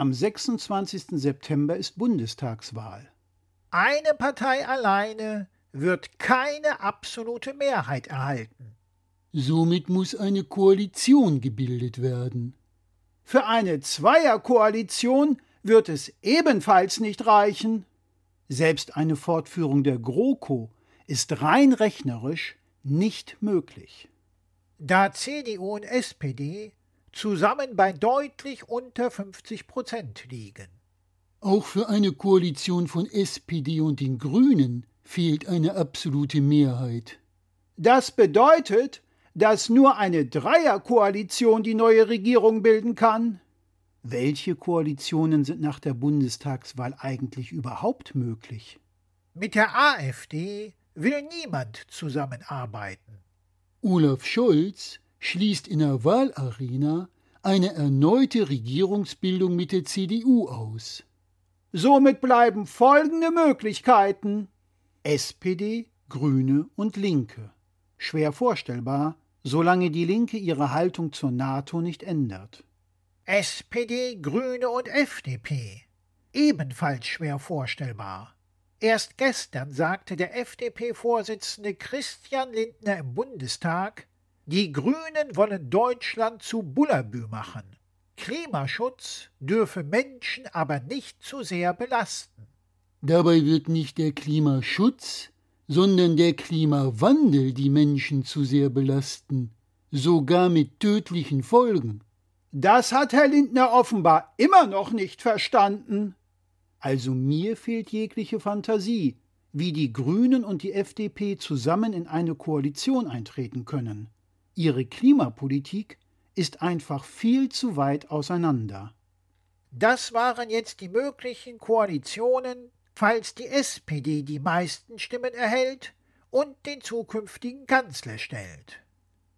Am 26. September ist Bundestagswahl. Eine Partei alleine wird keine absolute Mehrheit erhalten. Somit muss eine Koalition gebildet werden. Für eine Zweierkoalition wird es ebenfalls nicht reichen. Selbst eine Fortführung der GroKo ist rein rechnerisch nicht möglich. Da CDU und SPD zusammen bei deutlich unter 50 Prozent liegen. Auch für eine Koalition von SPD und den Grünen fehlt eine absolute Mehrheit. Das bedeutet, dass nur eine Dreierkoalition die neue Regierung bilden kann. Welche Koalitionen sind nach der Bundestagswahl eigentlich überhaupt möglich? Mit der AfD will niemand zusammenarbeiten. Olaf Scholz schließt in der Wahlarena eine erneute Regierungsbildung mit der CDU aus. Somit bleiben folgende Möglichkeiten SPD, Grüne und Linke. Schwer vorstellbar, solange die Linke ihre Haltung zur NATO nicht ändert. SPD, Grüne und FDP. Ebenfalls schwer vorstellbar. Erst gestern sagte der FDP-Vorsitzende Christian Lindner im Bundestag, die Grünen wollen Deutschland zu Bullabü machen. Klimaschutz dürfe Menschen aber nicht zu sehr belasten. Dabei wird nicht der Klimaschutz, sondern der Klimawandel die Menschen zu sehr belasten, sogar mit tödlichen Folgen. Das hat Herr Lindner offenbar immer noch nicht verstanden. Also mir fehlt jegliche Fantasie, wie die Grünen und die FDP zusammen in eine Koalition eintreten können. Ihre Klimapolitik ist einfach viel zu weit auseinander. Das waren jetzt die möglichen Koalitionen, falls die SPD die meisten Stimmen erhält und den zukünftigen Kanzler stellt.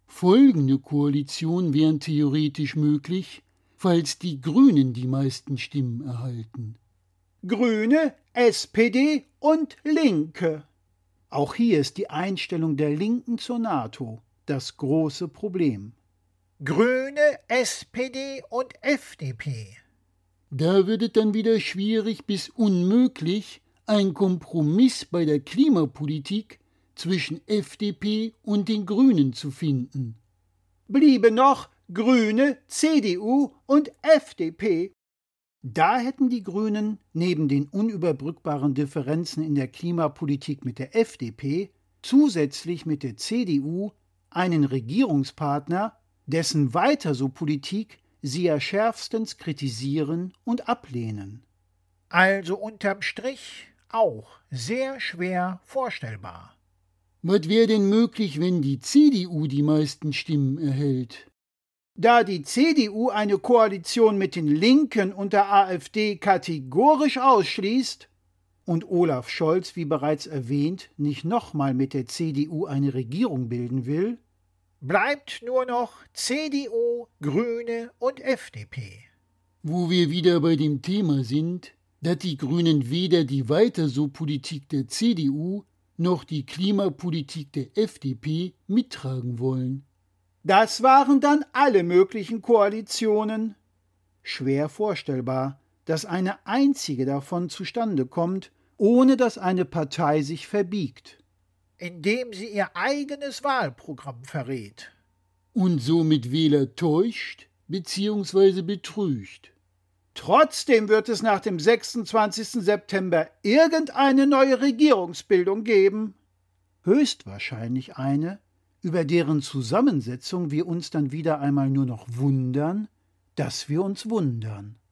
Folgende Koalition wären theoretisch möglich, falls die Grünen die meisten Stimmen erhalten. Grüne, SPD und Linke. Auch hier ist die Einstellung der Linken zur NATO das große Problem. Grüne, SPD und FDP. Da wird es dann wieder schwierig bis unmöglich, ein Kompromiss bei der Klimapolitik zwischen FDP und den Grünen zu finden. Bliebe noch Grüne, CDU und FDP. Da hätten die Grünen neben den unüberbrückbaren Differenzen in der Klimapolitik mit der FDP zusätzlich mit der CDU einen Regierungspartner, dessen weiter so Politik sie ja schärfstens kritisieren und ablehnen. Also unterm Strich auch sehr schwer vorstellbar. Was wäre denn möglich, wenn die CDU die meisten Stimmen erhält? Da die CDU eine Koalition mit den Linken und der AfD kategorisch ausschließt und Olaf Scholz, wie bereits erwähnt, nicht nochmal mit der CDU eine Regierung bilden will, bleibt nur noch CDU, Grüne und FDP. Wo wir wieder bei dem Thema sind, dass die Grünen weder die weiter so Politik der CDU noch die Klimapolitik der FDP mittragen wollen. Das waren dann alle möglichen Koalitionen. Schwer vorstellbar, dass eine einzige davon zustande kommt, ohne dass eine Partei sich verbiegt indem sie ihr eigenes Wahlprogramm verrät. Und somit Wähler täuscht bzw. betrügt. Trotzdem wird es nach dem 26. September irgendeine neue Regierungsbildung geben. Höchstwahrscheinlich eine, über deren Zusammensetzung wir uns dann wieder einmal nur noch wundern, dass wir uns wundern.